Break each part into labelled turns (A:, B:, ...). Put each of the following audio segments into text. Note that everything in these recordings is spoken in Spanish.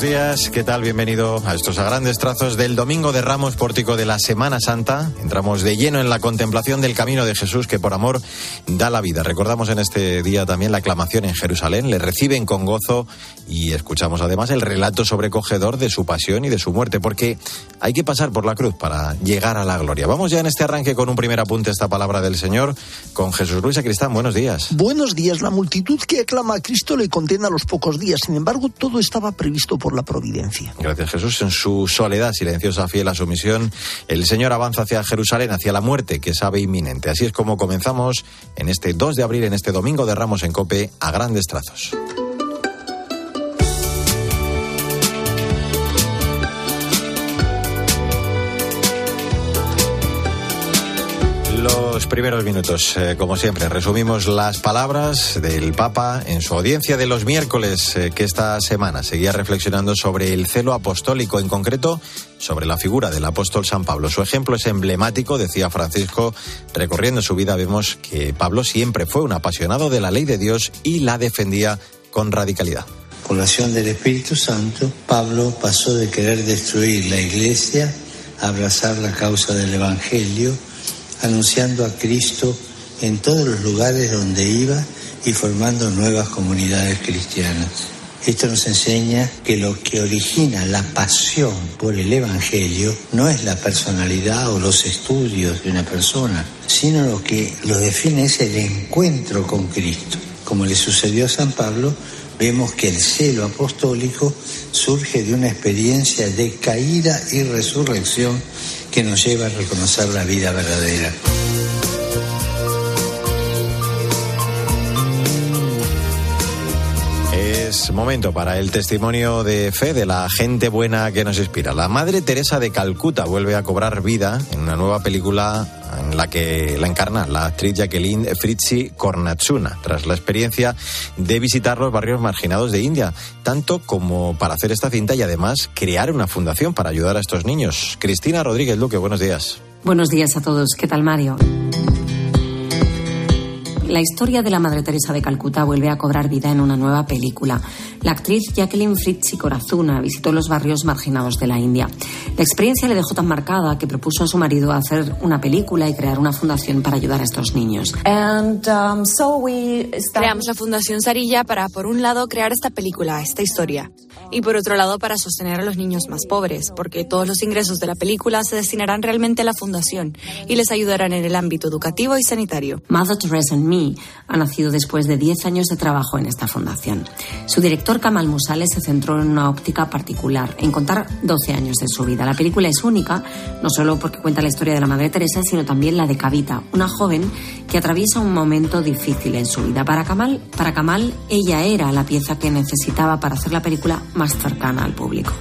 A: buenos días. ¿Qué tal? Bienvenido a estos a grandes trazos del Domingo de Ramos, pórtico de la Semana Santa. Entramos de lleno en la contemplación del camino de Jesús que por amor da la vida. Recordamos en este día también la aclamación en Jerusalén. Le reciben con gozo y escuchamos además el relato sobrecogedor de su pasión y de su muerte, porque hay que pasar por la cruz para llegar a la gloria. Vamos ya en este arranque con un primer apunte a esta palabra del Señor con Jesús Luis Acristán. Buenos días.
B: Buenos días. La multitud que aclama a Cristo le condena a los pocos días. Sin embargo, todo estaba previsto por la providencia.
A: Gracias Jesús. En su soledad silenciosa, fiel a su misión, el Señor avanza hacia Jerusalén, hacia la muerte que sabe inminente. Así es como comenzamos en este 2 de abril, en este domingo de Ramos en Cope, a grandes trazos. Primeros minutos, eh, como siempre, resumimos las palabras del Papa en su audiencia de los miércoles, eh, que esta semana seguía reflexionando sobre el celo apostólico, en concreto sobre la figura del apóstol San Pablo. Su ejemplo es emblemático, decía Francisco. Recorriendo su vida vemos que Pablo siempre fue un apasionado de la ley de Dios y la defendía con radicalidad.
C: Con la acción del Espíritu Santo, Pablo pasó de querer destruir la iglesia a abrazar la causa del Evangelio anunciando a Cristo en todos los lugares donde iba y formando nuevas comunidades cristianas. Esto nos enseña que lo que origina la pasión por el Evangelio no es la personalidad o los estudios de una persona, sino lo que lo define es el encuentro con Cristo. Como le sucedió a San Pablo, vemos que el celo apostólico surge de una experiencia de caída y resurrección que nos lleva a reconocer la vida verdadera.
A: Es momento para el testimonio de fe de la gente buena que nos inspira. La Madre Teresa de Calcuta vuelve a cobrar vida en una nueva película la que la encarna la actriz Jacqueline Fritzi Kornatsuna, tras la experiencia de visitar los barrios marginados de India, tanto como para hacer esta cinta y además crear una fundación para ayudar a estos niños. Cristina Rodríguez Luque, buenos días.
D: Buenos días a todos. ¿Qué tal, Mario? La historia de la Madre Teresa de Calcuta vuelve a cobrar vida en una nueva película. La actriz Jacqueline Fritzi Corazuna visitó los barrios marginados de la India. La experiencia le dejó tan marcada que propuso a su marido hacer una película y crear una fundación para ayudar a estos niños.
E: Um, Creamos la Fundación Sarilla para, por un lado, crear esta película, esta historia, y por otro lado, para sostener a los niños más pobres, porque todos los ingresos de la película se destinarán realmente a la fundación y les ayudarán en el ámbito educativo y sanitario.
D: Mother Teresa and Me ha nacido después de 10 años de trabajo en esta fundación. Su director Kamal Musales se centró en una óptica particular, en contar 12 años de su vida. La película es única, no solo porque cuenta la historia de la Madre Teresa, sino también la de Kavita, una joven que atraviesa un momento difícil en su vida. Para Kamal, para Kamal ella era la pieza que necesitaba para hacer la película más cercana al público.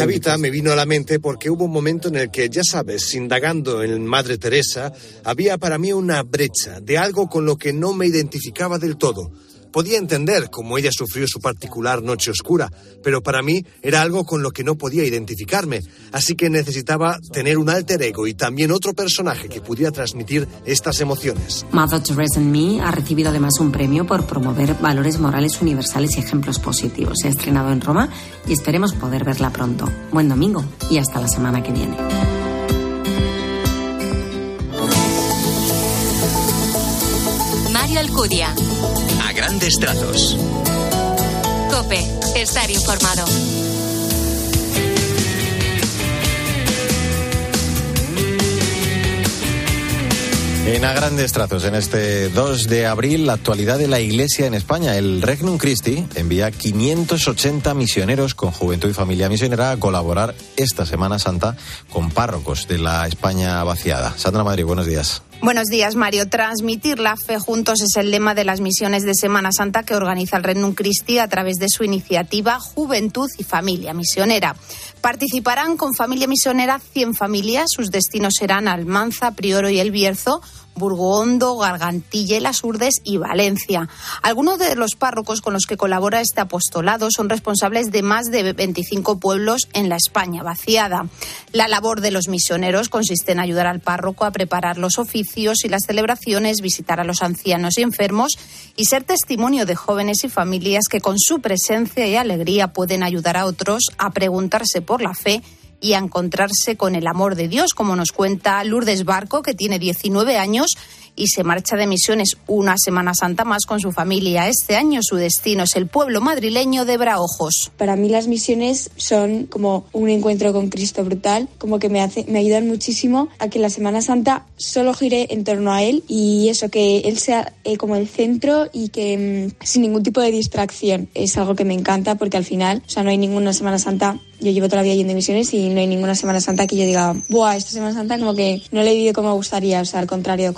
F: Kavita me vino a la mente porque hubo un momento en el que, ya sabes, indagando en Madre Teresa, había para mí una brecha de algo con lo que no me identificaba del todo. Podía entender cómo ella sufrió su particular noche oscura, pero para mí era algo con lo que no podía identificarme, así que necesitaba tener un alter ego y también otro personaje que pudiera transmitir estas emociones.
D: Mother Teresa and Me ha recibido además un premio por promover valores morales universales y ejemplos positivos. Se ha estrenado en Roma y esperemos poder verla pronto. Buen domingo y hasta la semana que viene.
G: Mario Alcudia.
H: Grandes trazos.
G: Cope, estar informado.
A: En a grandes trazos, en este 2 de abril, la actualidad de la Iglesia en España. El Regnum Christi envía 580 misioneros con juventud y familia misionera a colaborar esta Semana Santa con párrocos de la España vaciada. Sandra Madrid, buenos días.
I: Buenos días, Mario. Transmitir la fe juntos es el lema de las misiones de Semana Santa que organiza el Regnum Christi a través de su iniciativa Juventud y Familia Misionera. Participarán con Familia Misionera 100 familias. Sus destinos serán Almanza, Prioro y El Bierzo Burgondo, Gargantilla Las Urdes y Valencia. Algunos de los párrocos con los que colabora este apostolado son responsables de más de 25 pueblos en la España vaciada. La labor de los misioneros consiste en ayudar al párroco a preparar los oficios y las celebraciones, visitar a los ancianos y enfermos y ser testimonio de jóvenes y familias que con su presencia y alegría pueden ayudar a otros a preguntarse por la fe y a encontrarse con el amor de Dios, como nos cuenta Lourdes Barco, que tiene 19 años y se marcha de misiones una Semana Santa más con su familia. Este año su destino es el pueblo madrileño de Braojos.
J: Para mí las misiones son como un encuentro con Cristo brutal, como que me, hace, me ayudan muchísimo a que la Semana Santa solo gire en torno a Él y eso, que Él sea eh, como el centro y que mm, sin ningún tipo de distracción. Es algo que me encanta porque al final, o sea, no hay ninguna Semana Santa yo llevo toda la vida yendo de misiones y no hay ninguna Semana Santa que yo diga, ¡buah! Esta Semana Santa como que no le he vivido como me gustaría. O sea, al contrario,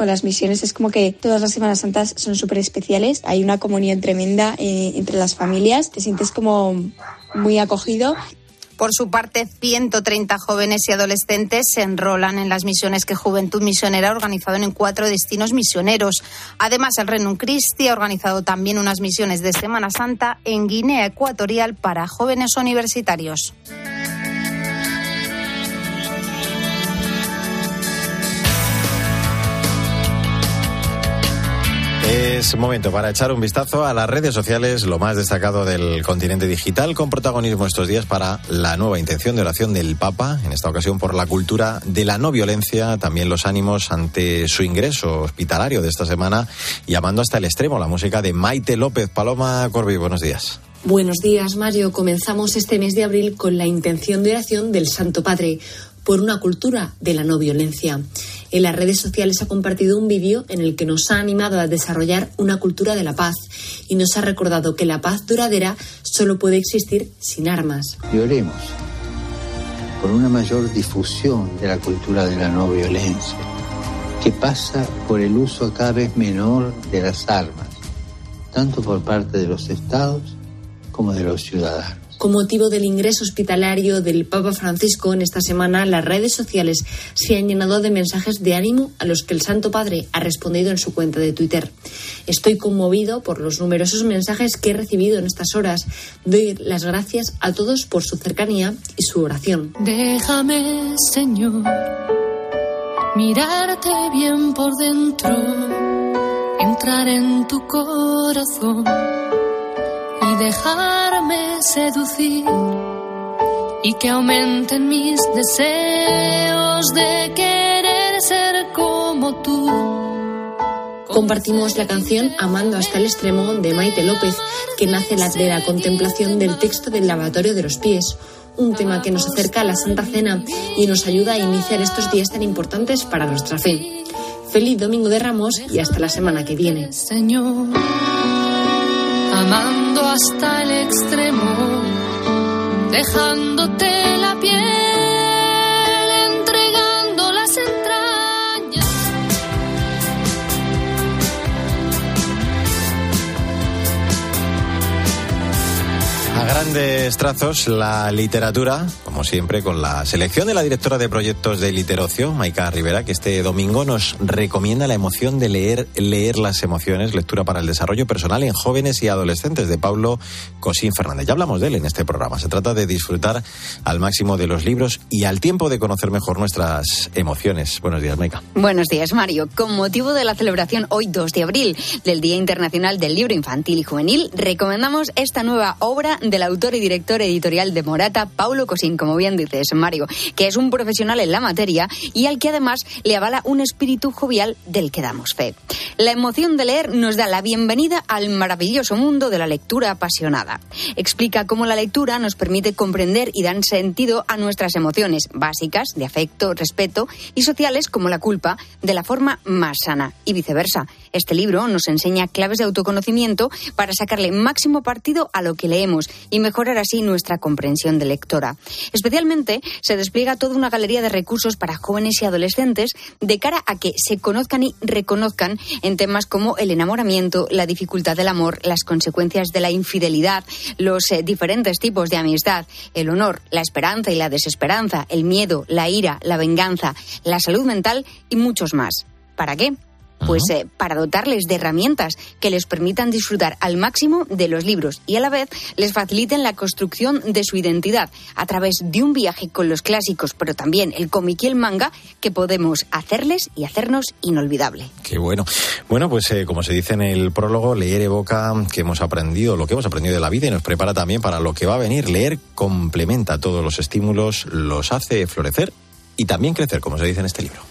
J: con, las misiones es como que todas las Semanas Santas son súper especiales. Hay una comunión tremenda eh, entre las familias. Te sientes como muy acogido
I: por su parte, 130 jóvenes y adolescentes se enrolan en las misiones que Juventud Misionera ha organizado en cuatro destinos misioneros. Además, el Renun Christi ha organizado también unas misiones de Semana Santa en Guinea Ecuatorial para jóvenes universitarios.
A: Es momento para echar un vistazo a las redes sociales, lo más destacado del continente digital, con protagonismo estos días para la nueva intención de oración del Papa, en esta ocasión por la cultura de la no violencia, también los ánimos ante su ingreso hospitalario de esta semana, llamando hasta el extremo la música de Maite López. Paloma Corbi, buenos días.
K: Buenos días, Mario. Comenzamos este mes de abril con la intención de oración del Santo Padre por una cultura de la no violencia. En las redes sociales ha compartido un vídeo en el que nos ha animado a desarrollar una cultura de la paz y nos ha recordado que la paz duradera solo puede existir sin armas.
C: Y oremos por una mayor difusión de la cultura de la no violencia, que pasa por el uso cada vez menor de las armas, tanto por parte de los estados como de los ciudadanos.
K: Con motivo del ingreso hospitalario del Papa Francisco en esta semana, las redes sociales se han llenado de mensajes de ánimo a los que el Santo Padre ha respondido en su cuenta de Twitter. Estoy conmovido por los numerosos mensajes que he recibido en estas horas. Doy las gracias a todos por su cercanía y su oración.
L: Déjame, Señor, mirarte bien por dentro, entrar en tu corazón dejarme seducir y que aumenten mis deseos de querer ser como tú.
K: Compartimos la canción Amando hasta el extremo de Maite López, que nace de la contemplación del texto del lavatorio de los pies, un tema que nos acerca a la Santa Cena y nos ayuda a iniciar estos días tan importantes para nuestra fe. Feliz Domingo de Ramos y hasta la semana que viene.
L: Señor hasta el extremo, dejándote la piel, entregando las entrañas.
A: A grandes trazos, la literatura, como siempre, con la selección de la directora de proyectos de Literocio, Maika Rivera, que este domingo nos recomienda la emoción de leer, leer las emociones, lectura para el desarrollo personal en jóvenes y adolescentes, de Pablo Cosín Fernández. Ya hablamos de él en este programa. Se trata de disfrutar al máximo de los libros y al tiempo de conocer mejor nuestras emociones. Buenos días, Maika.
M: Buenos días, Mario. Con motivo de la celebración hoy 2 de abril del Día Internacional del Libro Infantil y Juvenil, recomendamos esta nueva obra del autor y director editorial de Morata, Paulo Cosín, como bien dices, Mario, que es un profesional en la materia y al que además le avala un espíritu jovial del que damos fe. La emoción de leer nos da la bienvenida al maravilloso mundo de la lectura apasionada. Explica cómo la lectura nos permite comprender y dar sentido a nuestras emociones básicas de afecto, respeto y sociales como la culpa de la forma más sana y viceversa. Este libro nos enseña claves de autoconocimiento para sacarle máximo partido a lo que leemos y mejorar así nuestra comprensión de lectora. Especialmente se despliega toda una galería de recursos para jóvenes y adolescentes de cara a que se conozcan y reconozcan en temas como el enamoramiento, la dificultad del amor, las consecuencias de la infidelidad, los eh, diferentes tipos de amistad, el honor, la esperanza y la desesperanza, el miedo, la ira, la venganza, la salud mental y muchos más. ¿Para qué? Pues eh, para dotarles de herramientas que les permitan disfrutar al máximo de los libros y a la vez les faciliten la construcción de su identidad a través de un viaje con los clásicos, pero también el cómic y el manga que podemos hacerles y hacernos inolvidable.
A: Qué bueno. Bueno, pues eh, como se dice en el prólogo, leer evoca que hemos aprendido, lo que hemos aprendido de la vida y nos prepara también para lo que va a venir. Leer complementa todos los estímulos, los hace florecer y también crecer, como se dice en este libro.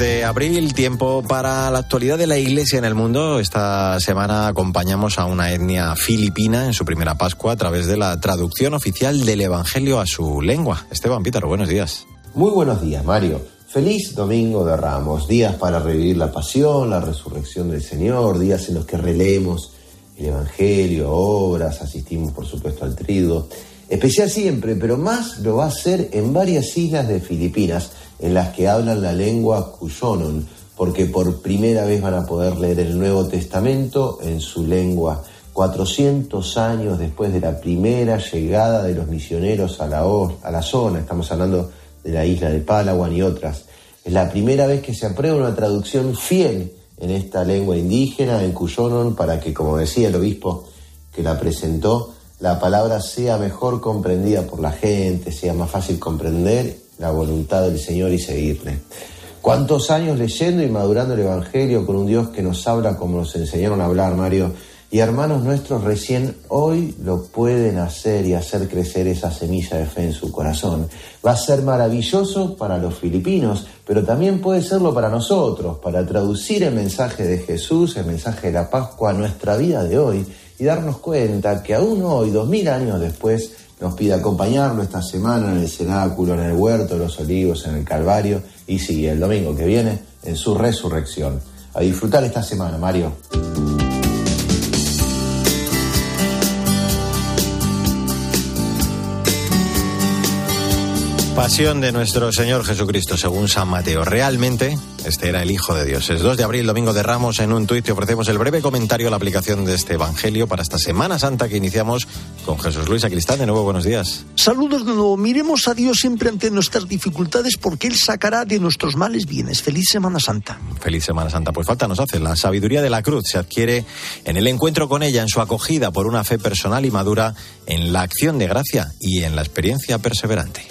A: De abril, tiempo para la actualidad de la Iglesia en el mundo. Esta semana acompañamos a una etnia filipina en su primera Pascua a través de la traducción oficial del Evangelio a su lengua. Esteban Pítaro, buenos días.
N: Muy buenos días, Mario. Feliz Domingo de Ramos, días para revivir la pasión, la resurrección del Señor, días en los que releemos el Evangelio, obras, asistimos por supuesto al trigo. Especial siempre, pero más lo va a hacer en varias islas de Filipinas en las que hablan la lengua Cuyonon, porque por primera vez van a poder leer el Nuevo Testamento en su lengua, 400 años después de la primera llegada de los misioneros a la, a la zona, estamos hablando de la isla de Palawan y otras. Es la primera vez que se aprueba una traducción fiel en esta lengua indígena, en Cuyonon, para que, como decía el obispo que la presentó, la palabra sea mejor comprendida por la gente, sea más fácil comprender la voluntad del Señor y seguirle. ¿Cuántos años leyendo y madurando el Evangelio con un Dios que nos habla como nos enseñaron a hablar, Mario? Y hermanos nuestros recién hoy lo pueden hacer y hacer crecer esa semilla de fe en su corazón. Va a ser maravilloso para los filipinos, pero también puede serlo para nosotros, para traducir el mensaje de Jesús, el mensaje de la Pascua a nuestra vida de hoy y darnos cuenta que aún hoy, dos mil años después, nos pide acompañarlo esta semana en el cenáculo, en el huerto de los olivos, en el Calvario y sí, el domingo que viene en su resurrección. A disfrutar esta semana, Mario.
A: Pasión de nuestro Señor Jesucristo según San Mateo. Realmente este era el Hijo de Dios. Es 2 de abril, domingo de Ramos. En un tuit te ofrecemos el breve comentario a la aplicación de este Evangelio para esta Semana Santa que iniciamos con Jesús Luis Acristán. De nuevo, buenos días.
B: Saludos de nuevo. Miremos a Dios siempre ante nuestras dificultades porque Él sacará de nuestros males bienes. Feliz Semana Santa.
A: Feliz Semana Santa. Pues falta nos hace. La sabiduría de la cruz se adquiere en el encuentro con ella, en su acogida por una fe personal y madura, en la acción de gracia y en la experiencia perseverante.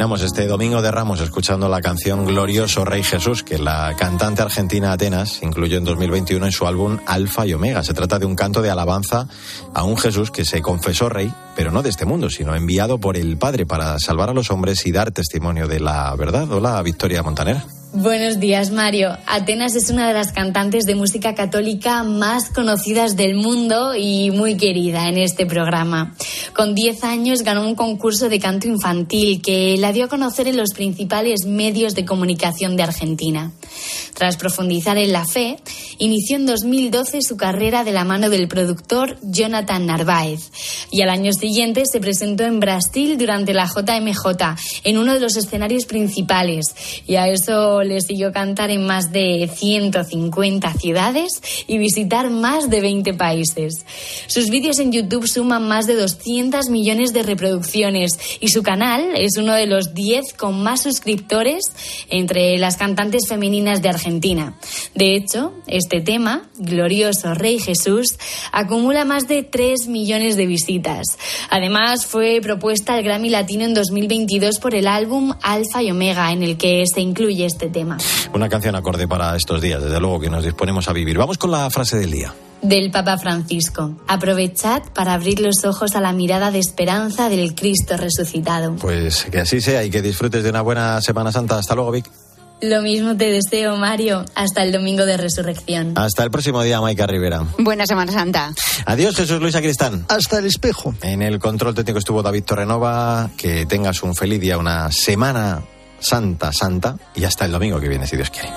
A: Terminamos este domingo de Ramos escuchando la canción Glorioso Rey Jesús, que la cantante argentina Atenas incluyó en 2021 en su álbum Alfa y Omega. Se trata de un canto de alabanza a un Jesús que se confesó rey, pero no de este mundo, sino enviado por el Padre para salvar a los hombres y dar testimonio de la verdad. Hola, Victoria Montaner.
O: Buenos días, Mario. Atenas es una de las cantantes de música católica más conocidas del mundo y muy querida en este programa. Con 10 años ganó un concurso de canto infantil que la dio a conocer en los principales medios de comunicación de Argentina. Tras profundizar en la fe, inició en 2012 su carrera de la mano del productor Jonathan Narváez y al año siguiente se presentó en Brasil durante la JMJ en uno de los escenarios principales y a eso le siguió cantar en más de 150 ciudades y visitar más de 20 países. Sus vídeos en YouTube suman más de 200 millones de reproducciones y su canal es uno de los 10 con más suscriptores entre las cantantes femeninas de Argentina. De hecho, este tema, Glorioso Rey Jesús, acumula más de 3 millones de visitas. Además, fue propuesta al Grammy Latino en 2022 por el álbum Alfa y Omega, en el que se incluye este tema.
A: Una canción acorde para estos días, desde luego que nos disponemos a vivir. Vamos con la frase del día.
O: Del Papa Francisco. Aprovechad para abrir los ojos a la mirada de esperanza del Cristo resucitado.
A: Pues que así sea y que disfrutes de una buena Semana Santa. Hasta luego, Vic.
O: Lo mismo te deseo, Mario. Hasta el domingo de resurrección.
A: Hasta el próximo día, Maika Rivera.
M: Buena Semana Santa.
A: Adiós, Jesús Luis Acristán.
B: Hasta el espejo.
A: En el control técnico estuvo David Torrenova. Que tengas un feliz día, una semana Santa, Santa, y hasta el domingo que viene, si Dios quiere.